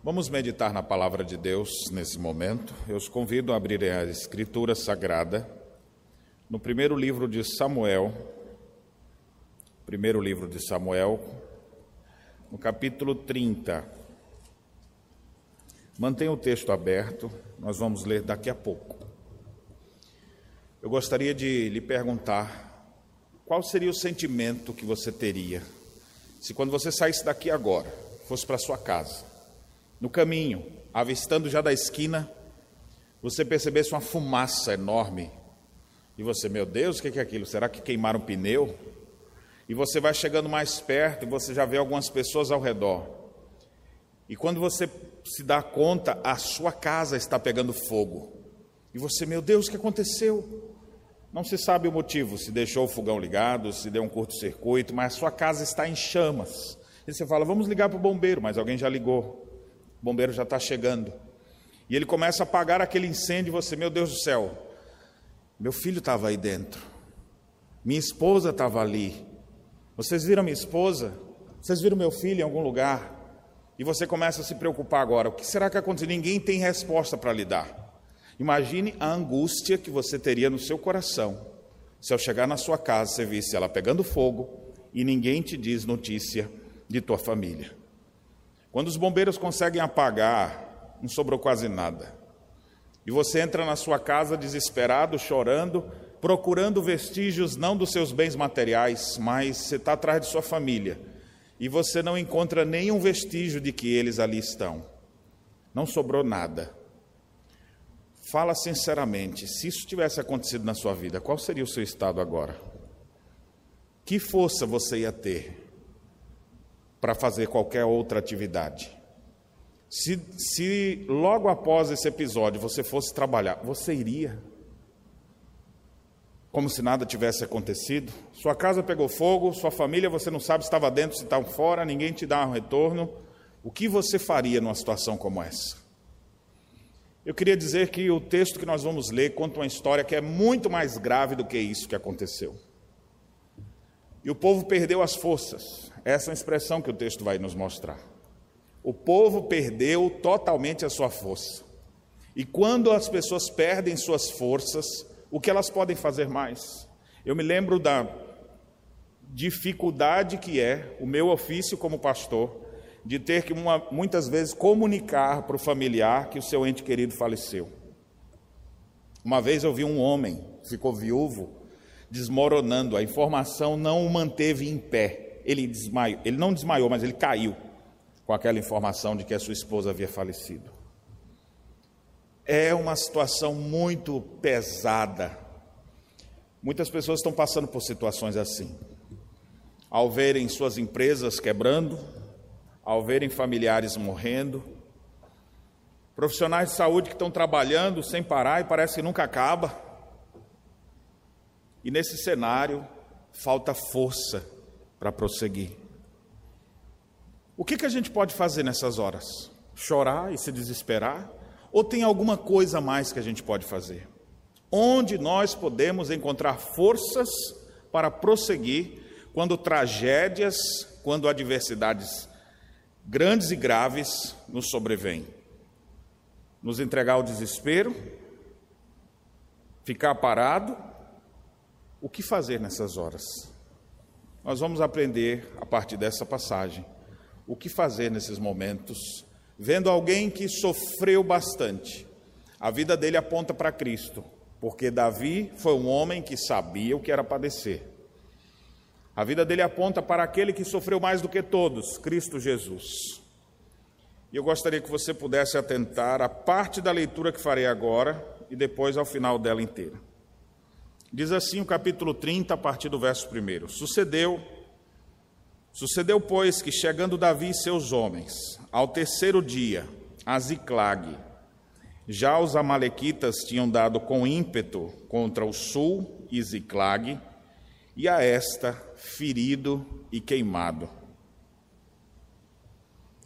Vamos meditar na palavra de Deus nesse momento. Eu os convido a abrirem a Escritura Sagrada no primeiro livro de Samuel, primeiro livro de Samuel, no capítulo 30. Mantenha o texto aberto, nós vamos ler daqui a pouco. Eu gostaria de lhe perguntar qual seria o sentimento que você teria se quando você saísse daqui agora, fosse para sua casa, no caminho, avistando já da esquina, você percebesse uma fumaça enorme. E você, meu Deus, o que é aquilo? Será que queimaram o pneu? E você vai chegando mais perto e você já vê algumas pessoas ao redor. E quando você se dá conta, a sua casa está pegando fogo. E você, meu Deus, o que aconteceu? Não se sabe o motivo, se deixou o fogão ligado, se deu um curto-circuito, mas a sua casa está em chamas. E você fala, vamos ligar para o bombeiro, mas alguém já ligou. O bombeiro já está chegando. E ele começa a apagar aquele incêndio e você, meu Deus do céu, meu filho estava aí dentro. Minha esposa estava ali. Vocês viram minha esposa? Vocês viram meu filho em algum lugar? E você começa a se preocupar agora. O que será que aconteceu? Ninguém tem resposta para lhe dar. Imagine a angústia que você teria no seu coração se ao chegar na sua casa você visse ela pegando fogo e ninguém te diz notícia de tua família. Quando os bombeiros conseguem apagar, não sobrou quase nada. E você entra na sua casa desesperado, chorando, procurando vestígios não dos seus bens materiais, mas você está atrás de sua família. E você não encontra nenhum vestígio de que eles ali estão. Não sobrou nada. Fala sinceramente, se isso tivesse acontecido na sua vida, qual seria o seu estado agora? Que força você ia ter para fazer qualquer outra atividade? Se, se logo após esse episódio você fosse trabalhar, você iria? Como se nada tivesse acontecido? Sua casa pegou fogo, sua família você não sabe se estava dentro, se estava fora, ninguém te dá um retorno. O que você faria numa situação como essa? Eu queria dizer que o texto que nós vamos ler conta uma história que é muito mais grave do que isso que aconteceu. E o povo perdeu as forças. Essa é a expressão que o texto vai nos mostrar. O povo perdeu totalmente a sua força. E quando as pessoas perdem suas forças, o que elas podem fazer mais? Eu me lembro da dificuldade que é o meu ofício como pastor de ter que uma, muitas vezes comunicar para o familiar que o seu ente querido faleceu. Uma vez eu vi um homem, ficou viúvo, desmoronando, a informação não o manteve em pé. Ele desmaiou, ele não desmaiou, mas ele caiu com aquela informação de que a sua esposa havia falecido. É uma situação muito pesada. Muitas pessoas estão passando por situações assim. Ao verem suas empresas quebrando, ao verem familiares morrendo, profissionais de saúde que estão trabalhando sem parar e parece que nunca acaba. E nesse cenário, falta força para prosseguir. O que, que a gente pode fazer nessas horas? Chorar e se desesperar? Ou tem alguma coisa mais que a gente pode fazer? Onde nós podemos encontrar forças para prosseguir quando tragédias, quando adversidades grandes e graves nos sobrevêm. Nos entregar ao desespero, ficar parado, o que fazer nessas horas? Nós vamos aprender a partir dessa passagem o que fazer nesses momentos, vendo alguém que sofreu bastante. A vida dele aponta para Cristo, porque Davi foi um homem que sabia o que era padecer. A vida dele aponta para aquele que sofreu mais do que todos, Cristo Jesus. E eu gostaria que você pudesse atentar à parte da leitura que farei agora e depois ao final dela inteira. Diz assim o capítulo 30, a partir do verso 1. Sucedeu, sucedeu, pois, que chegando Davi e seus homens, ao terceiro dia, a Ziclag, já os amalequitas tinham dado com ímpeto contra o sul e Ziclag, e a esta ferido e queimado.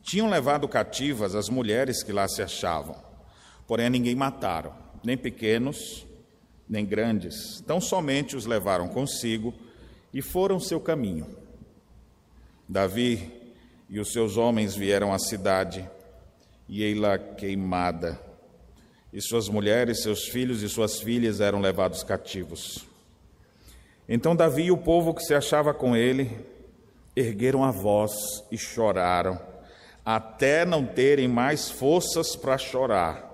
Tinham levado cativas as mulheres que lá se achavam, porém ninguém mataram, nem pequenos, nem grandes, tão somente os levaram consigo e foram seu caminho. Davi e os seus homens vieram à cidade e ei-la queimada. E suas mulheres, seus filhos e suas filhas eram levados cativos. Então Davi e o povo que se achava com ele ergueram a voz e choraram, até não terem mais forças para chorar.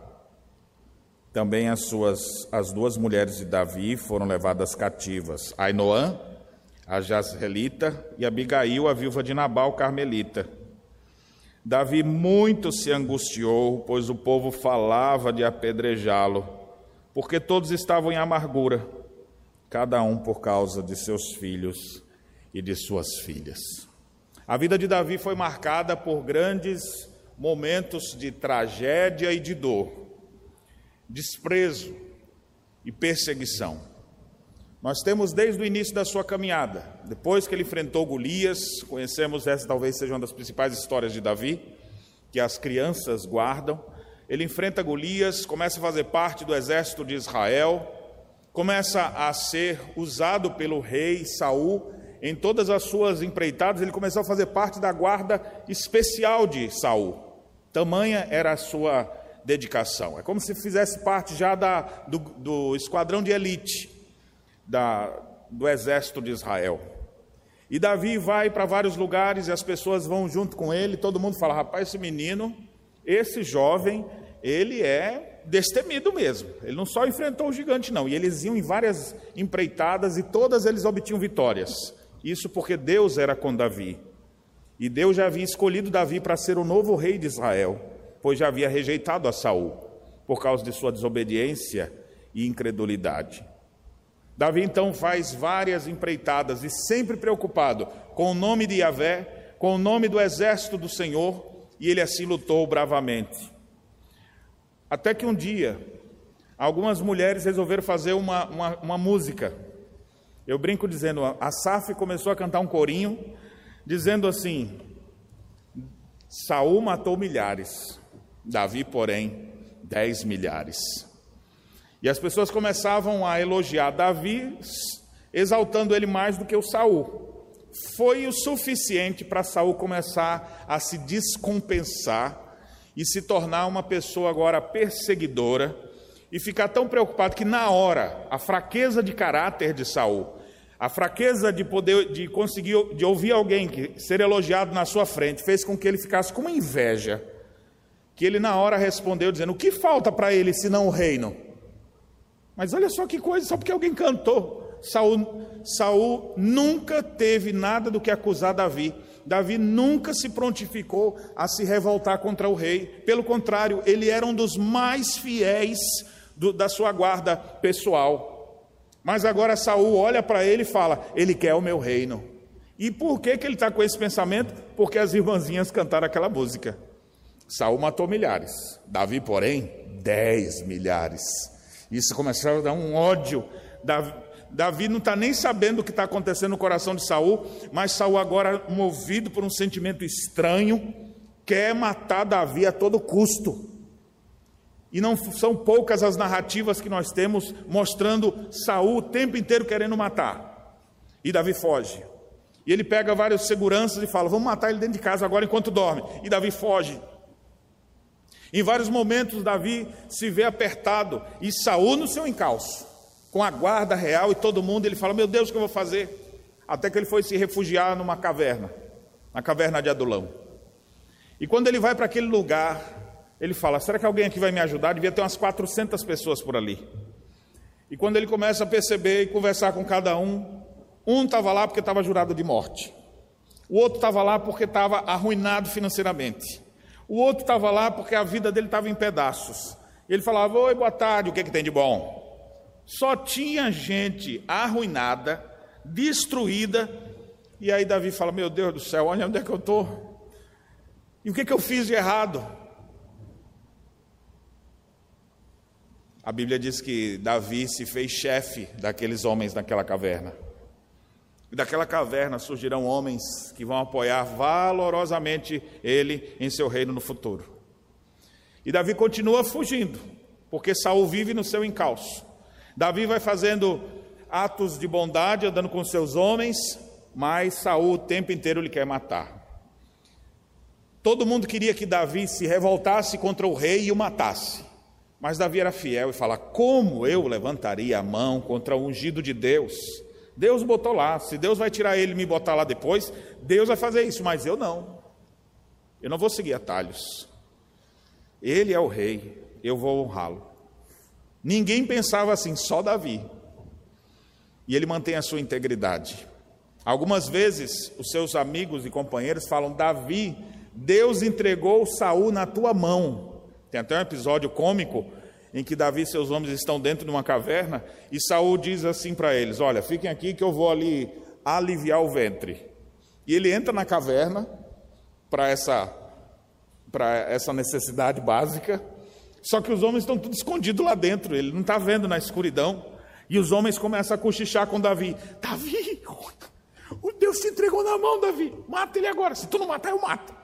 Também as suas as duas mulheres de Davi foram levadas cativas, Ainoã, a Jazreelita, e Abigail, a viúva de Nabal, carmelita. Davi muito se angustiou, pois o povo falava de apedrejá-lo, porque todos estavam em amargura, cada um por causa de seus filhos e de suas filhas. A vida de Davi foi marcada por grandes momentos de tragédia e de dor, desprezo e perseguição. Nós temos desde o início da sua caminhada, depois que ele enfrentou Golias, conhecemos essa talvez seja uma das principais histórias de Davi, que as crianças guardam. Ele enfrenta Golias, começa a fazer parte do exército de Israel, começa a ser usado pelo rei Saul em todas as suas empreitadas, ele começou a fazer parte da guarda especial de Saul. Tamanha era a sua dedicação. É como se fizesse parte já da, do, do esquadrão de elite da, do exército de Israel. E Davi vai para vários lugares e as pessoas vão junto com ele. Todo mundo fala: rapaz, esse menino, esse jovem, ele é destemido mesmo. Ele não só enfrentou o gigante, não. E eles iam em várias empreitadas e todas eles obtinham vitórias. Isso porque Deus era com Davi. E Deus já havia escolhido Davi para ser o novo rei de Israel, pois já havia rejeitado a Saul por causa de sua desobediência e incredulidade. Davi então faz várias empreitadas e sempre preocupado com o nome de Yahvé, com o nome do exército do Senhor, e ele assim lutou bravamente. Até que um dia, algumas mulheres resolveram fazer uma, uma, uma música. Eu brinco dizendo, a Saf começou a cantar um corinho, dizendo assim: Saul matou milhares, Davi, porém, dez milhares. E as pessoas começavam a elogiar Davi, exaltando ele mais do que o Saul. Foi o suficiente para Saul começar a se descompensar e se tornar uma pessoa agora perseguidora e ficar tão preocupado que na hora a fraqueza de caráter de Saul, a fraqueza de poder de conseguir de ouvir alguém que ser elogiado na sua frente fez com que ele ficasse com uma inveja, que ele na hora respondeu dizendo: "O que falta para ele senão o reino?" Mas olha só que coisa, só porque alguém cantou. Saul, Saul nunca teve nada do que acusar Davi. Davi nunca se prontificou a se revoltar contra o rei. Pelo contrário, ele era um dos mais fiéis do, da sua guarda pessoal. Mas agora Saul olha para ele e fala: Ele quer o meu reino. E por que, que ele está com esse pensamento? Porque as irmãzinhas cantaram aquela música. Saul matou milhares, Davi, porém, dez milhares. Isso começou a dar um ódio. Davi, Davi não está nem sabendo o que está acontecendo no coração de Saul, mas Saul agora, movido por um sentimento estranho, quer matar Davi a todo custo. E não são poucas as narrativas que nós temos mostrando Saul o tempo inteiro querendo matar. E Davi foge. E ele pega vários seguranças e fala: Vamos matar ele dentro de casa agora enquanto dorme. E Davi foge. Em vários momentos, Davi se vê apertado e Saul no seu encalço, com a guarda real e todo mundo. Ele fala: Meu Deus, o que eu vou fazer? Até que ele foi se refugiar numa caverna, na caverna de Adulão. E quando ele vai para aquele lugar, ele fala: Será que alguém aqui vai me ajudar? Devia ter umas 400 pessoas por ali. E quando ele começa a perceber e conversar com cada um, um estava lá porque estava jurado de morte, o outro estava lá porque estava arruinado financeiramente. O outro estava lá porque a vida dele estava em pedaços. Ele falava: Oi, boa tarde, o que, é que tem de bom? Só tinha gente arruinada, destruída. E aí Davi fala: Meu Deus do céu, olha onde é que eu estou. E o que, é que eu fiz de errado? A Bíblia diz que Davi se fez chefe daqueles homens naquela caverna. E daquela caverna surgirão homens que vão apoiar valorosamente ele em seu reino no futuro. E Davi continua fugindo, porque Saul vive no seu encalço. Davi vai fazendo atos de bondade, andando com seus homens, mas Saul o tempo inteiro lhe quer matar. Todo mundo queria que Davi se revoltasse contra o rei e o matasse. Mas Davi era fiel e fala: Como eu levantaria a mão contra o ungido de Deus? Deus botou lá. Se Deus vai tirar ele e me botar lá depois, Deus vai fazer isso, mas eu não. Eu não vou seguir atalhos. Ele é o rei, eu vou honrá-lo. Ninguém pensava assim, só Davi. E ele mantém a sua integridade. Algumas vezes os seus amigos e companheiros falam: Davi, Deus entregou Saul na tua mão. Tem até um episódio cômico em que Davi e seus homens estão dentro de uma caverna e Saul diz assim para eles: Olha, fiquem aqui que eu vou ali aliviar o ventre. E ele entra na caverna para essa para essa necessidade básica. Só que os homens estão tudo escondidos lá dentro, ele não está vendo na escuridão. E os homens começam a cochichar com Davi: Davi, o Deus te entregou na mão, Davi. Mata ele agora. Se tu não matar, eu mato.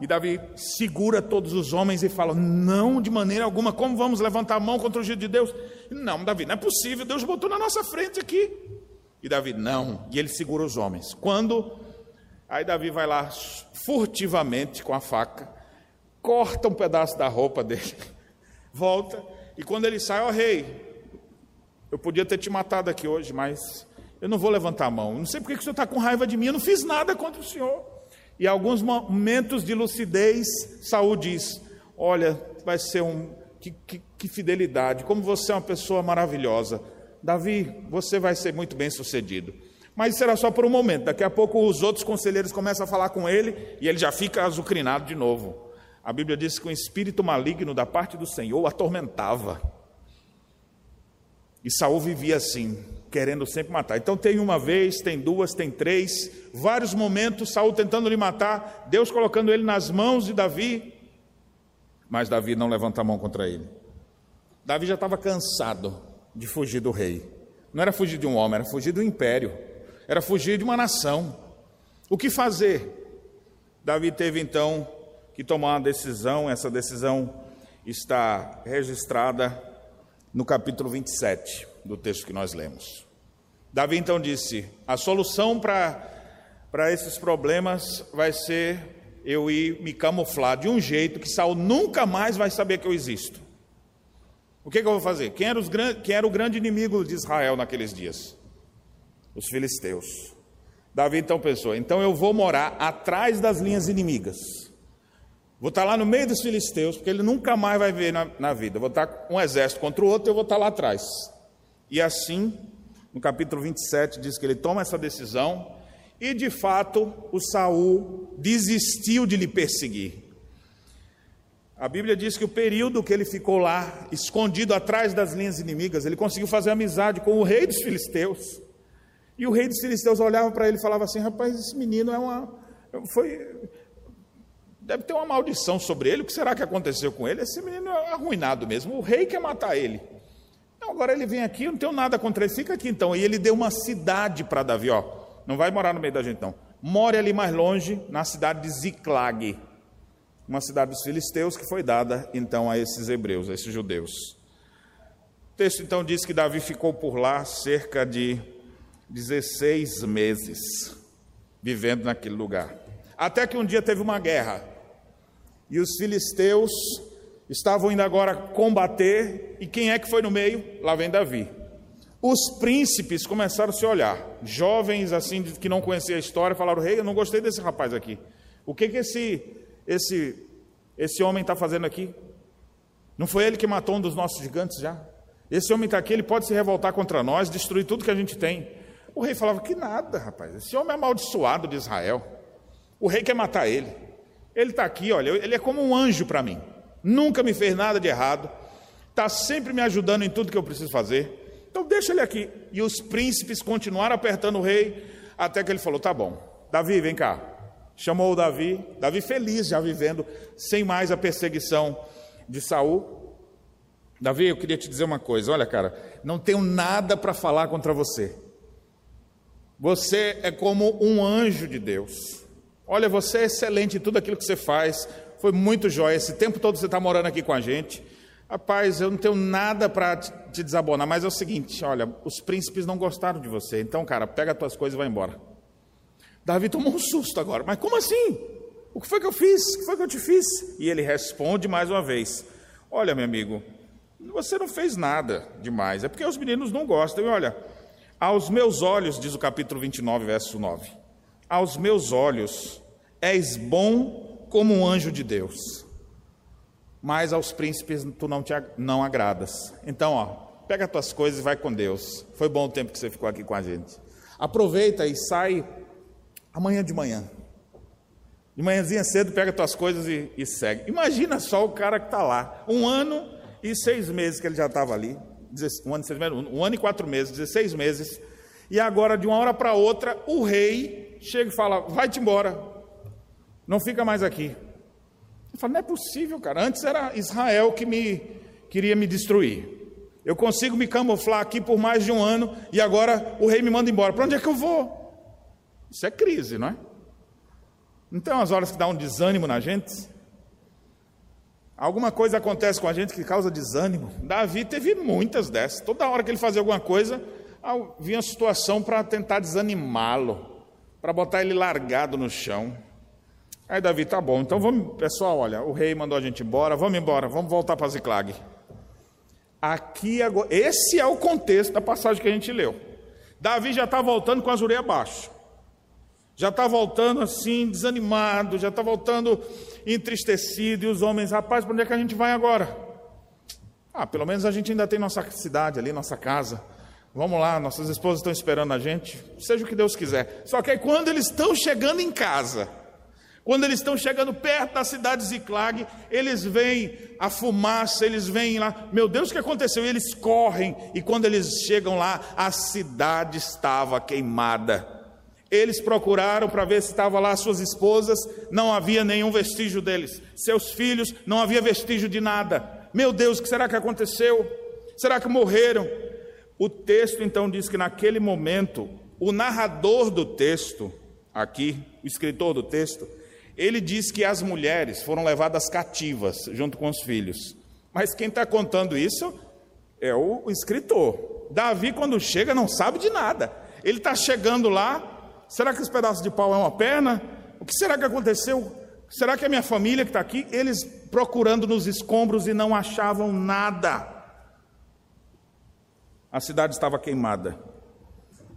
E Davi segura todos os homens e fala: Não, de maneira alguma, como vamos levantar a mão contra o giro de Deus? Não, Davi, não é possível, Deus botou na nossa frente aqui. E Davi, não. E ele segura os homens. Quando. Aí Davi vai lá furtivamente com a faca, corta um pedaço da roupa dele, volta, e quando ele sai, ó oh, rei, eu podia ter te matado aqui hoje, mas eu não vou levantar a mão. Não sei por que o senhor está com raiva de mim. Eu não fiz nada contra o senhor. E alguns momentos de lucidez, Saul diz: Olha, vai ser um. Que, que, que fidelidade, como você é uma pessoa maravilhosa. Davi, você vai ser muito bem sucedido. Mas será só por um momento. Daqui a pouco os outros conselheiros começam a falar com ele e ele já fica azucrinado de novo. A Bíblia diz que um espírito maligno da parte do Senhor atormentava. E Saul vivia assim, querendo sempre matar. Então tem uma vez, tem duas, tem três, vários momentos, Saul tentando lhe matar, Deus colocando ele nas mãos de Davi, mas Davi não levanta a mão contra ele. Davi já estava cansado de fugir do rei. Não era fugir de um homem, era fugir do império, era fugir de uma nação. O que fazer? Davi teve então que tomar uma decisão, essa decisão está registrada no capítulo 27 do texto que nós lemos. Davi então disse: a solução para esses problemas vai ser eu ir me camuflar de um jeito que Saul nunca mais vai saber que eu existo. O que, que eu vou fazer? Quem era, os, quem era o grande inimigo de Israel naqueles dias? Os filisteus. Davi então pensou: então eu vou morar atrás das linhas inimigas. Vou estar lá no meio dos filisteus, porque ele nunca mais vai ver na, na vida. Vou estar um exército contra o outro, eu vou estar lá atrás. E assim no capítulo 27 diz que ele toma essa decisão e de fato o Saul desistiu de lhe perseguir. A Bíblia diz que o período que ele ficou lá, escondido atrás das linhas inimigas, ele conseguiu fazer amizade com o rei dos filisteus. E o rei dos filisteus olhava para ele e falava assim: "Rapaz, esse menino é uma foi deve ter uma maldição sobre ele. O que será que aconteceu com ele? Esse menino é arruinado mesmo. O rei quer matar ele." Agora ele vem aqui, eu não tenho nada contra ele, fica aqui então. E ele deu uma cidade para Davi, ó. Não vai morar no meio da gente, não. More ali mais longe, na cidade de Ziclag, uma cidade dos filisteus que foi dada então a esses hebreus, a esses judeus. O texto então diz que Davi ficou por lá cerca de 16 meses, vivendo naquele lugar. Até que um dia teve uma guerra, e os filisteus estavam indo agora combater, e quem é que foi no meio? Lá vem Davi. Os príncipes começaram a se olhar, jovens assim que não conheciam a história, falaram: Rei, eu não gostei desse rapaz aqui. O que que esse esse esse homem está fazendo aqui? Não foi ele que matou um dos nossos gigantes já? Esse homem está aqui, ele pode se revoltar contra nós, destruir tudo que a gente tem. O rei falava: Que nada, rapaz. Esse homem é amaldiçoado de Israel. O rei quer matar ele. Ele está aqui, olha, ele é como um anjo para mim nunca me fez nada de errado, está sempre me ajudando em tudo que eu preciso fazer. Então deixa ele aqui. E os príncipes continuaram apertando o rei, até que ele falou: tá bom, Davi, vem cá. Chamou o Davi, Davi feliz já vivendo, sem mais a perseguição de Saul. Davi, eu queria te dizer uma coisa: olha, cara, não tenho nada para falar contra você. Você é como um anjo de Deus. Olha, você é excelente em tudo aquilo que você faz. Foi muito jóia. Esse tempo todo você está morando aqui com a gente. Rapaz, eu não tenho nada para te desabonar, mas é o seguinte: olha, os príncipes não gostaram de você. Então, cara, pega as tuas coisas e vai embora. Davi tomou um susto agora. Mas como assim? O que foi que eu fiz? O que foi que eu te fiz? E ele responde mais uma vez: Olha, meu amigo, você não fez nada demais, é porque os meninos não gostam. E olha, aos meus olhos, diz o capítulo 29, verso 9: Aos meus olhos és bom como um anjo de Deus, mas aos príncipes tu não, te, não agradas. Então, ó, pega as tuas coisas e vai com Deus. Foi bom o tempo que você ficou aqui com a gente. Aproveita e sai amanhã de manhã. De manhãzinha cedo, pega tuas coisas e, e segue. Imagina só o cara que está lá, um ano e seis meses que ele já estava ali, um ano, seis meses, um ano e quatro meses, 16 meses, e agora de uma hora para outra o rei chega e fala: vai-te embora, não fica mais aqui. Eu falo, não é possível, cara. Antes era Israel que me queria me destruir. Eu consigo me camuflar aqui por mais de um ano e agora o rei me manda embora. Para onde é que eu vou? Isso é crise, não é? Então, as horas que dá um desânimo na gente, alguma coisa acontece com a gente que causa desânimo. Davi teve muitas dessas. Toda hora que ele fazia alguma coisa, vinha situação para tentar desanimá-lo, para botar ele largado no chão. Aí Davi, tá bom, então vamos, pessoal, olha, o rei mandou a gente embora, vamos embora, vamos voltar para Ziclag. Aqui agora, esse é o contexto da passagem que a gente leu. Davi já está voltando com as orelhas abaixo. Já está voltando assim, desanimado, já está voltando entristecido, e os homens, rapaz, para onde é que a gente vai agora? Ah, pelo menos a gente ainda tem nossa cidade ali, nossa casa. Vamos lá, nossas esposas estão esperando a gente, seja o que Deus quiser. Só que aí quando eles estão chegando em casa, quando eles estão chegando perto da cidade de Ziclag, eles veem a fumaça, eles veem lá, meu Deus, o que aconteceu? E eles correm, e quando eles chegam lá, a cidade estava queimada. Eles procuraram para ver se estavam lá suas esposas, não havia nenhum vestígio deles. Seus filhos, não havia vestígio de nada. Meu Deus, o que será que aconteceu? Será que morreram? O texto então diz que naquele momento, o narrador do texto, aqui, o escritor do texto, ele diz que as mulheres foram levadas cativas junto com os filhos. Mas quem está contando isso é o, escritor. Davi, quando chega, não sabe de nada. Ele está chegando lá. Será que esse pedaço de pau é uma perna? O que será que aconteceu? Será que é minha família que está aqui? Eles procurando nos escombros e não achavam nada. A cidade estava queimada.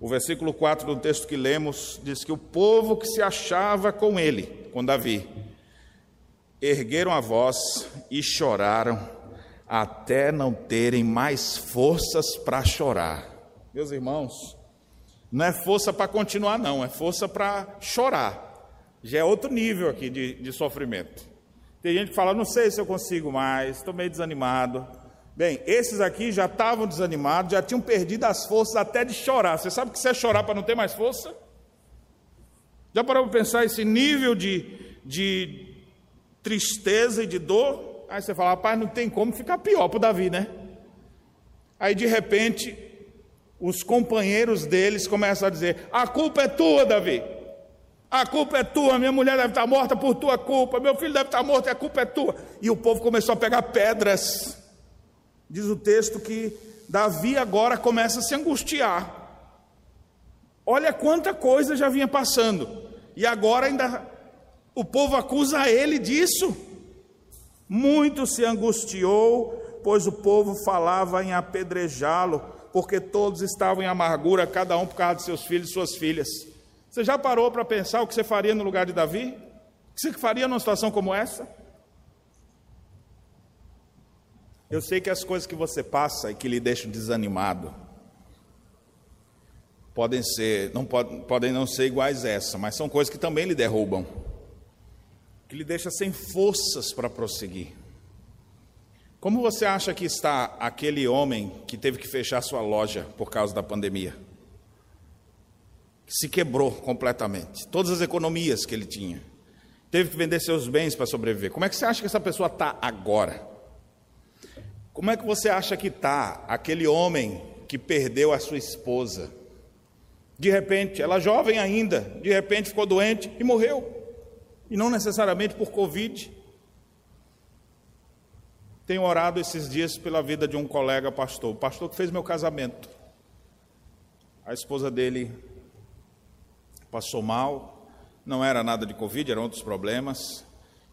O versículo 4 do texto que lemos diz que o povo que se achava com ele, com Davi, ergueram a voz e choraram até não terem mais forças para chorar. Meus irmãos, não é força para continuar, não, é força para chorar. Já é outro nível aqui de, de sofrimento. Tem gente que fala, não sei se eu consigo mais, estou meio desanimado. Bem, esses aqui já estavam desanimados, já tinham perdido as forças até de chorar. Você sabe o que é chorar para não ter mais força? Já parou para pensar esse nível de, de tristeza e de dor? Aí você fala, rapaz, não tem como ficar pior para o Davi, né? Aí de repente, os companheiros deles começam a dizer: A culpa é tua, Davi. A culpa é tua, minha mulher deve estar morta por tua culpa, meu filho deve estar morto e a culpa é tua. E o povo começou a pegar pedras Diz o texto que Davi agora começa a se angustiar. Olha quanta coisa já vinha passando. E agora ainda o povo acusa ele disso. Muito se angustiou, pois o povo falava em apedrejá-lo, porque todos estavam em amargura, cada um por causa de seus filhos e suas filhas. Você já parou para pensar o que você faria no lugar de Davi? O que você faria numa situação como essa? Eu sei que as coisas que você passa e que lhe deixam desanimado podem ser, não pode, podem não ser iguais a essa, mas são coisas que também lhe derrubam, que lhe deixam sem forças para prosseguir. Como você acha que está aquele homem que teve que fechar sua loja por causa da pandemia? Se quebrou completamente, todas as economias que ele tinha, teve que vender seus bens para sobreviver. Como é que você acha que essa pessoa está agora? Como é que você acha que está aquele homem que perdeu a sua esposa? De repente, ela jovem ainda, de repente ficou doente e morreu. E não necessariamente por Covid. Tenho orado esses dias pela vida de um colega pastor, pastor que fez meu casamento. A esposa dele passou mal, não era nada de Covid, eram outros problemas.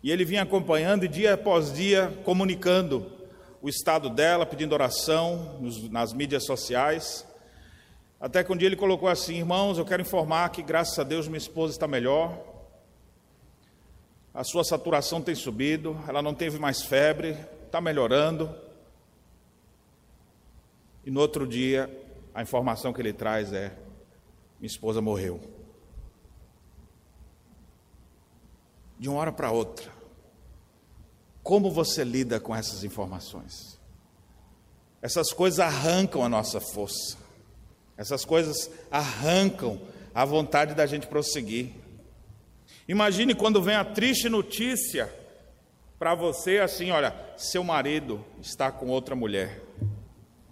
E ele vinha acompanhando e dia após dia comunicando o estado dela, pedindo oração nas mídias sociais. Até que um dia ele colocou assim: Irmãos, eu quero informar que, graças a Deus, minha esposa está melhor. A sua saturação tem subido, ela não teve mais febre, está melhorando. E no outro dia, a informação que ele traz é: minha esposa morreu. De uma hora para outra. Como você lida com essas informações? Essas coisas arrancam a nossa força. Essas coisas arrancam a vontade da gente prosseguir. Imagine quando vem a triste notícia para você assim, olha, seu marido está com outra mulher.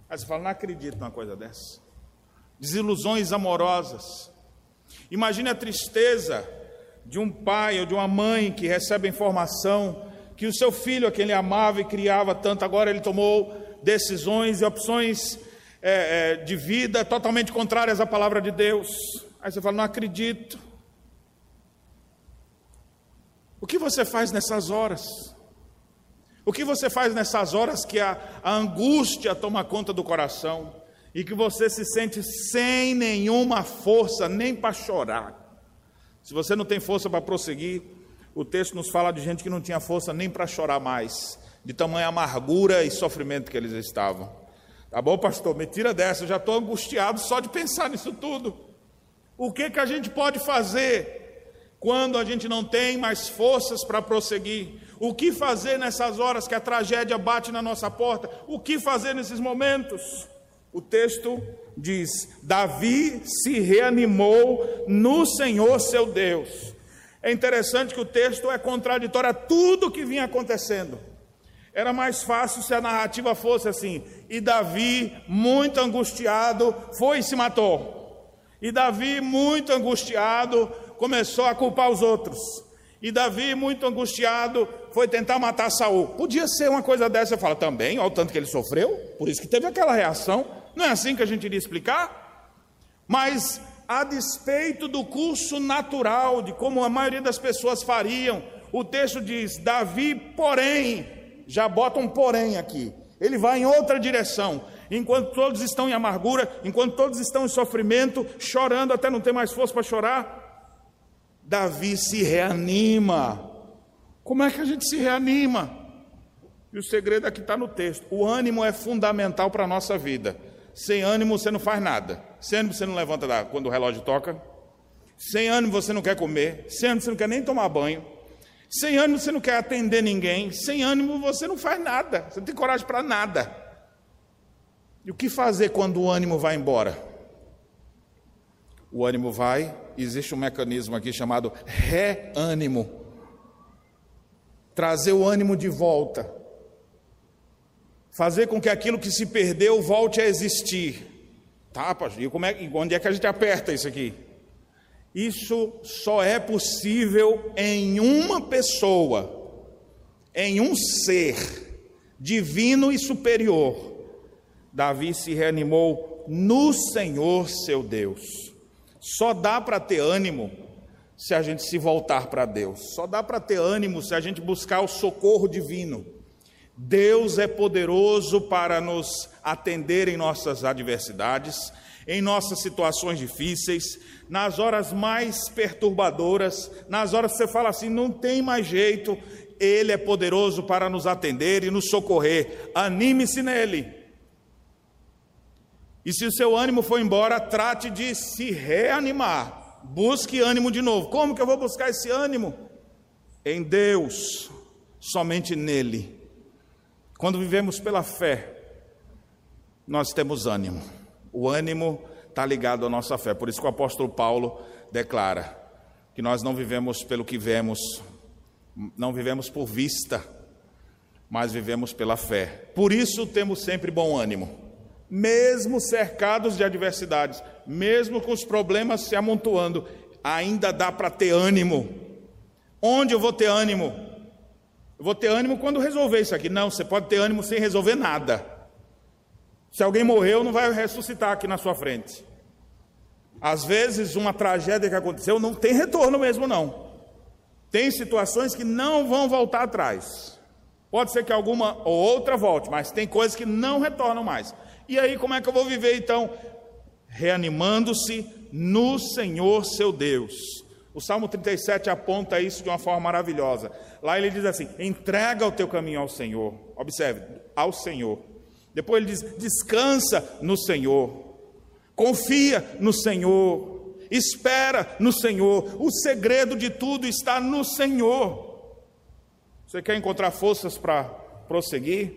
Aí você fala, não acredito numa coisa dessa. Desilusões amorosas. Imagine a tristeza de um pai ou de uma mãe que recebe a informação que o seu filho, a quem ele amava e criava tanto, agora ele tomou decisões e opções é, é, de vida totalmente contrárias à palavra de Deus. Aí você fala, não acredito. O que você faz nessas horas? O que você faz nessas horas que a, a angústia toma conta do coração e que você se sente sem nenhuma força nem para chorar? Se você não tem força para prosseguir, o texto nos fala de gente que não tinha força nem para chorar mais, de tamanha amargura e sofrimento que eles estavam. Tá bom, pastor? Me tira dessa, eu já estou angustiado só de pensar nisso tudo. O que, que a gente pode fazer quando a gente não tem mais forças para prosseguir? O que fazer nessas horas que a tragédia bate na nossa porta? O que fazer nesses momentos? O texto diz: Davi se reanimou no Senhor seu Deus. É interessante que o texto é contraditório a tudo que vinha acontecendo. Era mais fácil se a narrativa fosse assim: e Davi, muito angustiado, foi e se matou. E Davi, muito angustiado, começou a culpar os outros. E Davi, muito angustiado, foi tentar matar Saul. Podia ser uma coisa dessa, eu falo também, olha o tanto que ele sofreu, por isso que teve aquela reação. Não é assim que a gente iria explicar? Mas, a despeito do curso natural, de como a maioria das pessoas fariam, o texto diz: Davi, porém, já bota um porém aqui. Ele vai em outra direção. Enquanto todos estão em amargura, enquanto todos estão em sofrimento, chorando até não ter mais força para chorar, Davi se reanima. Como é que a gente se reanima? E o segredo aqui está no texto. O ânimo é fundamental para a nossa vida. Sem ânimo você não faz nada. Sem ânimo você não levanta quando o relógio toca. Sem ânimo você não quer comer. Sem ânimo você não quer nem tomar banho. Sem ânimo você não quer atender ninguém. Sem ânimo você não faz nada. Você não tem coragem para nada. E o que fazer quando o ânimo vai embora? O ânimo vai, existe um mecanismo aqui chamado reânimo. Trazer o ânimo de volta. Fazer com que aquilo que se perdeu volte a existir. Tá, pastor? E é, onde é que a gente aperta isso aqui? Isso só é possível em uma pessoa, em um ser divino e superior. Davi se reanimou no Senhor seu Deus. Só dá para ter ânimo se a gente se voltar para Deus. Só dá para ter ânimo se a gente buscar o socorro divino. Deus é poderoso para nos atender em nossas adversidades, em nossas situações difíceis, nas horas mais perturbadoras, nas horas que você fala assim, não tem mais jeito, Ele é poderoso para nos atender e nos socorrer. Anime-se nele. E se o seu ânimo for embora, trate de se reanimar. Busque ânimo de novo. Como que eu vou buscar esse ânimo? Em Deus, somente nele. Quando vivemos pela fé, nós temos ânimo. O ânimo está ligado à nossa fé. Por isso que o apóstolo Paulo declara que nós não vivemos pelo que vemos, não vivemos por vista, mas vivemos pela fé. Por isso temos sempre bom ânimo, mesmo cercados de adversidades, mesmo com os problemas se amontoando, ainda dá para ter ânimo. Onde eu vou ter ânimo? Eu vou ter ânimo quando resolver isso aqui. Não, você pode ter ânimo sem resolver nada. Se alguém morreu, não vai ressuscitar aqui na sua frente. Às vezes, uma tragédia que aconteceu não tem retorno mesmo, não. Tem situações que não vão voltar atrás. Pode ser que alguma ou outra volte, mas tem coisas que não retornam mais. E aí, como é que eu vou viver então? Reanimando-se no Senhor seu Deus. O Salmo 37 aponta isso de uma forma maravilhosa. Lá ele diz assim: entrega o teu caminho ao Senhor. Observe, ao Senhor. Depois ele diz: descansa no Senhor. Confia no Senhor. Espera no Senhor. O segredo de tudo está no Senhor. Você quer encontrar forças para prosseguir?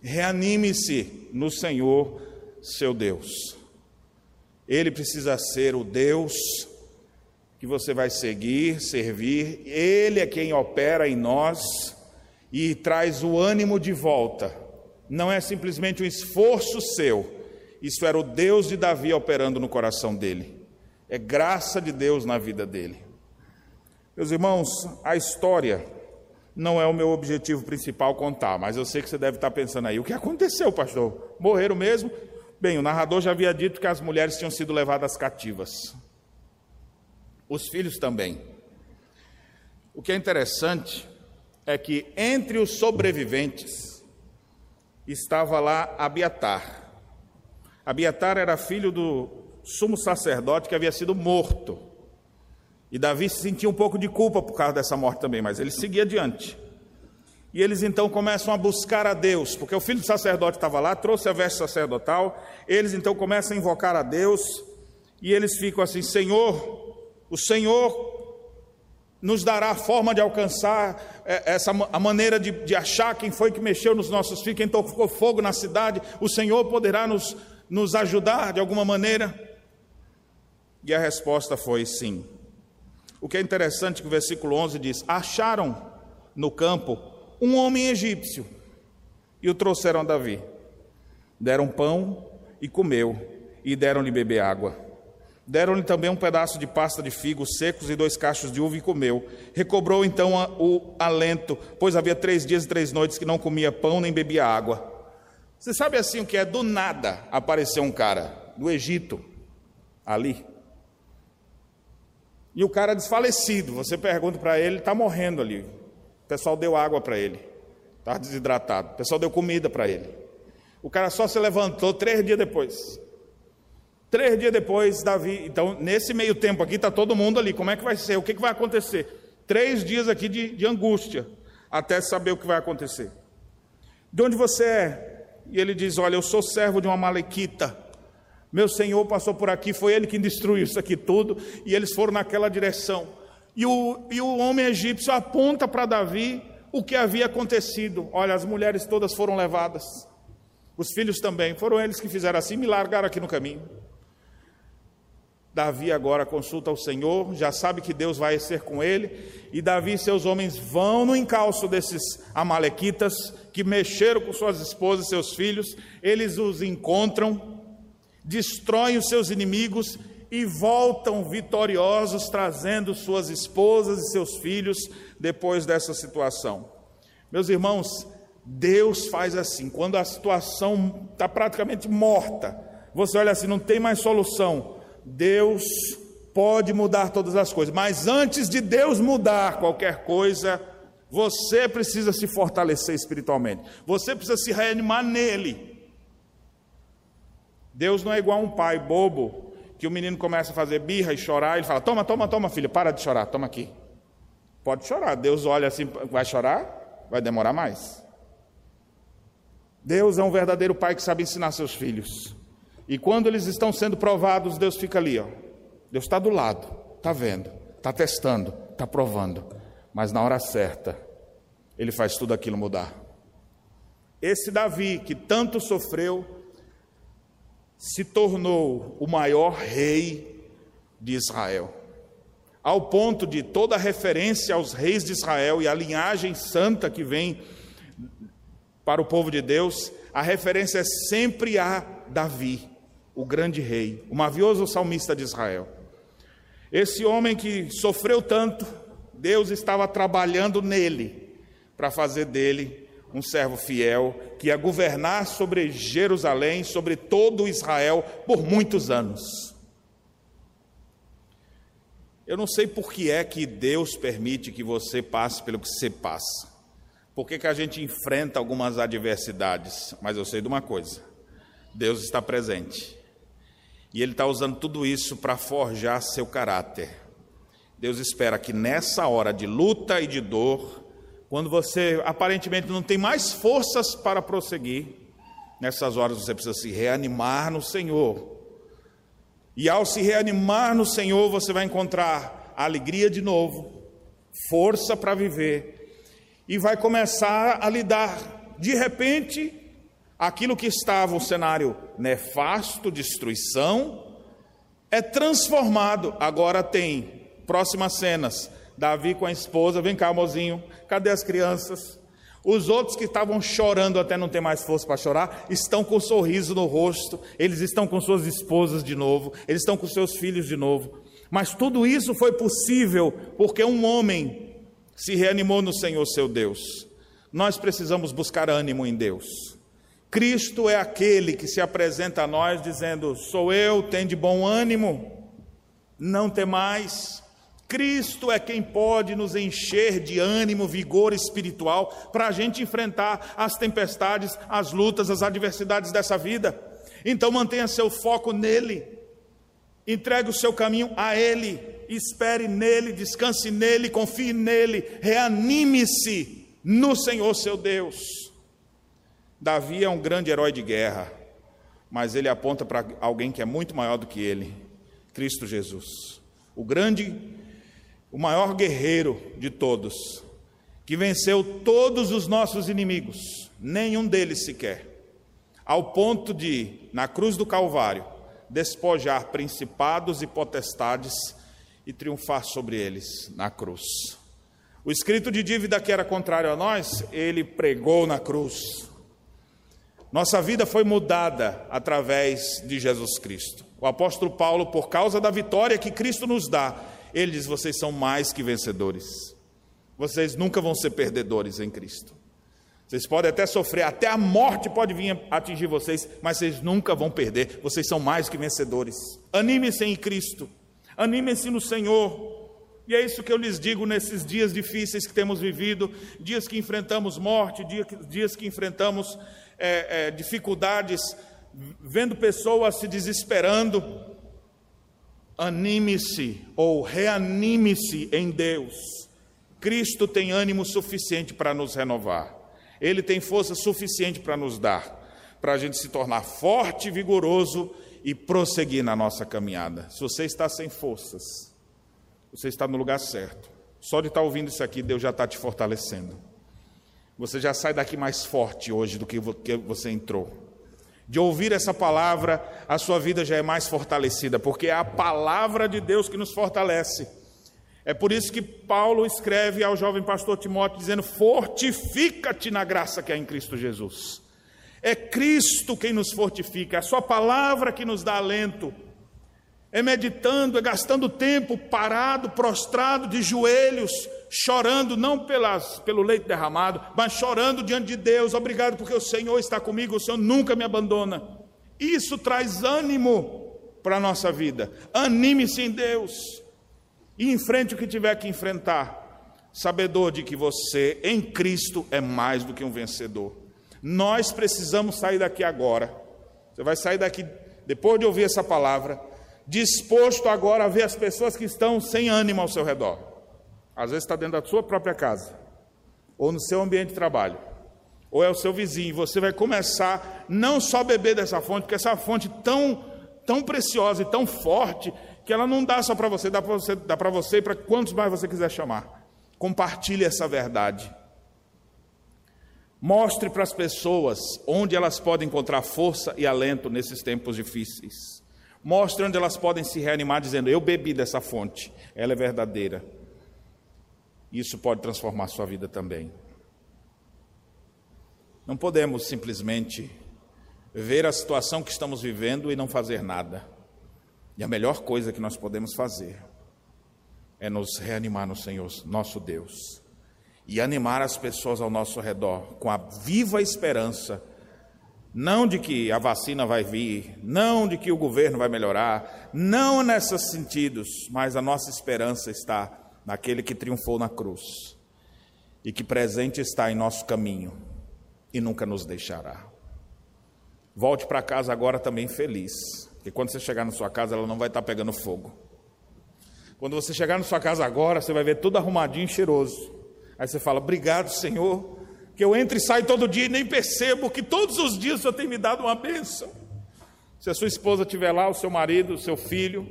Reanime-se no Senhor, seu Deus. Ele precisa ser o Deus que você vai seguir, servir. Ele é quem opera em nós e traz o ânimo de volta. Não é simplesmente um esforço seu, isso era o Deus de Davi operando no coração dele. É graça de Deus na vida dele. Meus irmãos, a história não é o meu objetivo principal contar, mas eu sei que você deve estar pensando aí: o que aconteceu, pastor? Morreram mesmo? Bem, o narrador já havia dito que as mulheres tinham sido levadas cativas os filhos também. O que é interessante é que entre os sobreviventes estava lá Abiatar. Abiatar era filho do sumo sacerdote que havia sido morto. E Davi se sentia um pouco de culpa por causa dessa morte também, mas ele seguia adiante. E eles então começam a buscar a Deus, porque o filho do sacerdote estava lá, trouxe a veste sacerdotal. Eles então começam a invocar a Deus, e eles ficam assim: Senhor, o Senhor nos dará a forma de alcançar é, essa a maneira de, de, achar quem foi que mexeu nos nossos filhos, quem tocou fogo na cidade. O Senhor poderá nos, nos ajudar de alguma maneira? E a resposta foi sim. O que é interessante é que o versículo 11 diz: Acharam no campo um homem egípcio e o trouxeram a Davi. Deram pão e comeu, e deram-lhe beber água. Deram-lhe também um pedaço de pasta de figos secos e dois cachos de uva e comeu. Recobrou então o alento, pois havia três dias e três noites que não comia pão nem bebia água. Você sabe assim o que é? Do nada apareceu um cara do Egito, ali. E o cara desfalecido. Você pergunta para ele, está morrendo ali. O pessoal deu água para ele, está desidratado. O pessoal deu comida para ele. O cara só se levantou três dias depois. Três dias depois, Davi. Então, nesse meio tempo aqui, está todo mundo ali. Como é que vai ser? O que, que vai acontecer? Três dias aqui de, de angústia, até saber o que vai acontecer. De onde você é? E ele diz: Olha, eu sou servo de uma Malequita. Meu senhor passou por aqui, foi ele que destruiu isso aqui tudo, e eles foram naquela direção. E o, e o homem egípcio aponta para Davi o que havia acontecido. Olha, as mulheres todas foram levadas, os filhos também, foram eles que fizeram assim, me largaram aqui no caminho. Davi agora consulta o Senhor, já sabe que Deus vai ser com ele, e Davi e seus homens vão no encalço desses amalequitas que mexeram com suas esposas e seus filhos, eles os encontram, destroem os seus inimigos e voltam vitoriosos, trazendo suas esposas e seus filhos depois dessa situação. Meus irmãos, Deus faz assim, quando a situação está praticamente morta, você olha assim, não tem mais solução Deus pode mudar todas as coisas, mas antes de Deus mudar qualquer coisa, você precisa se fortalecer espiritualmente, você precisa se reanimar nele. Deus não é igual a um pai bobo que o menino começa a fazer birra e chorar, ele fala: Toma, toma, toma, filha, para de chorar, toma aqui. Pode chorar. Deus olha assim, vai chorar? Vai demorar mais. Deus é um verdadeiro pai que sabe ensinar seus filhos. E quando eles estão sendo provados, Deus fica ali, ó. Deus está do lado, está vendo, está testando, está provando. Mas na hora certa, ele faz tudo aquilo mudar. Esse Davi, que tanto sofreu, se tornou o maior rei de Israel. Ao ponto de toda referência aos reis de Israel e a linhagem santa que vem para o povo de Deus, a referência é sempre a Davi o grande rei, o mavioso salmista de Israel. Esse homem que sofreu tanto, Deus estava trabalhando nele para fazer dele um servo fiel que ia governar sobre Jerusalém, sobre todo Israel por muitos anos. Eu não sei por que é que Deus permite que você passe pelo que você passa. Por que, que a gente enfrenta algumas adversidades? Mas eu sei de uma coisa: Deus está presente. E Ele está usando tudo isso para forjar seu caráter. Deus espera que nessa hora de luta e de dor, quando você aparentemente não tem mais forças para prosseguir, nessas horas você precisa se reanimar no Senhor e ao se reanimar no Senhor, você vai encontrar alegria de novo, força para viver, e vai começar a lidar. De repente, aquilo que estava um cenário nefasto, destruição, é transformado. Agora tem próximas cenas. Davi com a esposa, vem cá, mozinho, cadê as crianças? Os outros que estavam chorando até não ter mais força para chorar, estão com um sorriso no rosto, eles estão com suas esposas de novo, eles estão com seus filhos de novo. Mas tudo isso foi possível porque um homem se reanimou no Senhor seu Deus. Nós precisamos buscar ânimo em Deus. Cristo é aquele que se apresenta a nós dizendo: Sou eu, tem de bom ânimo, não temais. Cristo é quem pode nos encher de ânimo, vigor espiritual para a gente enfrentar as tempestades, as lutas, as adversidades dessa vida. Então mantenha seu foco nele, entregue o seu caminho a ele, espere nele, descanse nele, confie nele, reanime-se no Senhor seu Deus. Davi é um grande herói de guerra, mas ele aponta para alguém que é muito maior do que ele, Cristo Jesus. O grande o maior guerreiro de todos, que venceu todos os nossos inimigos, nenhum deles sequer, ao ponto de, na cruz do Calvário, despojar principados e potestades e triunfar sobre eles na cruz. O escrito de dívida que era contrário a nós, ele pregou na cruz. Nossa vida foi mudada através de Jesus Cristo. O apóstolo Paulo, por causa da vitória que Cristo nos dá, ele diz: vocês são mais que vencedores. Vocês nunca vão ser perdedores em Cristo. Vocês podem até sofrer, até a morte pode vir atingir vocês, mas vocês nunca vão perder. Vocês são mais que vencedores. Anime-se em Cristo. Anime-se no Senhor. E é isso que eu lhes digo nesses dias difíceis que temos vivido, dias que enfrentamos morte, dias que enfrentamos é, é, dificuldades, vendo pessoas se desesperando, anime-se ou reanime-se em Deus. Cristo tem ânimo suficiente para nos renovar. Ele tem força suficiente para nos dar, para a gente se tornar forte, vigoroso e prosseguir na nossa caminhada. Se você está sem forças, você está no lugar certo. Só de estar ouvindo isso aqui, Deus já está te fortalecendo. Você já sai daqui mais forte hoje do que você entrou de ouvir essa palavra, a sua vida já é mais fortalecida, porque é a palavra de Deus que nos fortalece. É por isso que Paulo escreve ao jovem pastor Timóteo dizendo: Fortifica-te na graça que há em Cristo Jesus. É Cristo quem nos fortifica, é a Sua palavra que nos dá alento. É meditando, é gastando tempo parado, prostrado, de joelhos, chorando, não pelas, pelo leite derramado, mas chorando diante de Deus. Obrigado porque o Senhor está comigo, o Senhor nunca me abandona. Isso traz ânimo para a nossa vida. Anime-se em Deus e enfrente o que tiver que enfrentar, sabedor de que você em Cristo é mais do que um vencedor. Nós precisamos sair daqui agora. Você vai sair daqui depois de ouvir essa palavra, disposto agora a ver as pessoas que estão sem ânimo ao seu redor. Às vezes está dentro da sua própria casa, ou no seu ambiente de trabalho, ou é o seu vizinho. Você vai começar não só a beber dessa fonte, porque essa fonte tão, tão preciosa e tão forte, que ela não dá só para você, dá para você, dá para você e para quantos mais você quiser chamar. Compartilhe essa verdade. Mostre para as pessoas onde elas podem encontrar força e alento nesses tempos difíceis. Mostre onde elas podem se reanimar, dizendo: Eu bebi dessa fonte, ela é verdadeira. Isso pode transformar sua vida também. Não podemos simplesmente ver a situação que estamos vivendo e não fazer nada. E a melhor coisa que nós podemos fazer é nos reanimar no Senhor, nosso Deus, e animar as pessoas ao nosso redor com a viva esperança não de que a vacina vai vir, não de que o governo vai melhorar, não nesses sentidos, mas a nossa esperança está naquele que triunfou na cruz e que presente está em nosso caminho e nunca nos deixará. Volte para casa agora também feliz, porque quando você chegar na sua casa ela não vai estar pegando fogo. Quando você chegar na sua casa agora, você vai ver tudo arrumadinho e cheiroso. Aí você fala: Obrigado, Senhor, que eu entro e saio todo dia e nem percebo que todos os dias o Senhor tem me dado uma bênção. Se a sua esposa estiver lá, o seu marido, o seu filho,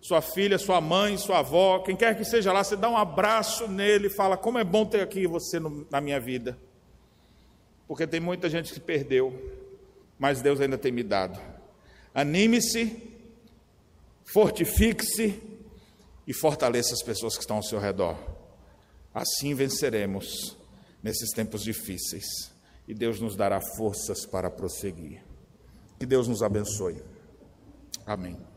sua filha, sua mãe, sua avó, quem quer que seja lá, você dá um abraço nele e fala: Como é bom ter aqui você no, na minha vida. Porque tem muita gente que perdeu, mas Deus ainda tem me dado. Anime-se, fortifique-se e fortaleça as pessoas que estão ao seu redor. Assim venceremos nesses tempos difíceis e Deus nos dará forças para prosseguir. Que Deus nos abençoe. Amém.